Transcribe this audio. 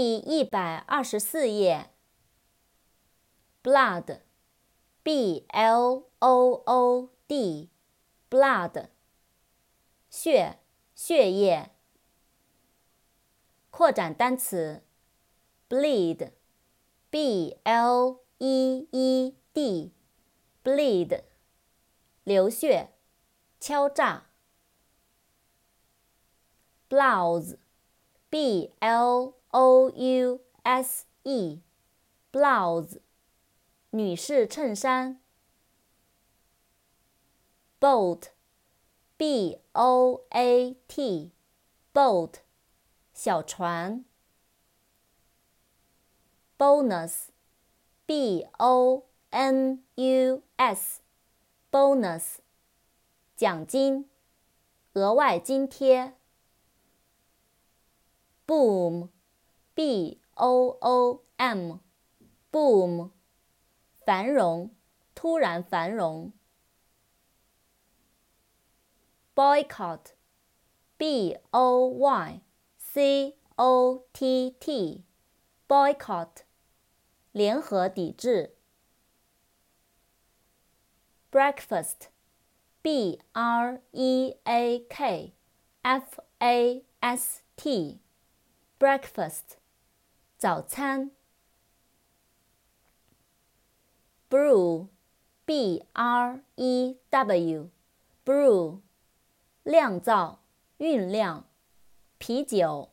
第一百二十四页。blood，b l o o d，blood，血，血液。扩展单词，bleed，b l e e d，bleed，流血，敲诈。blouse b l o u s e blouse 女士衬衫。boat，b o a t，boat，小船。bonus，b o n u s，bonus，奖金，额外津贴。Boom，b o o m，boom，繁荣，突然繁荣。boycott，b o y c o t t，boycott，联合抵制。breakfast，b r e a k f a s t。Breakfast，早餐。Brew，b r e w，brew，酿造、酝酿，啤酒。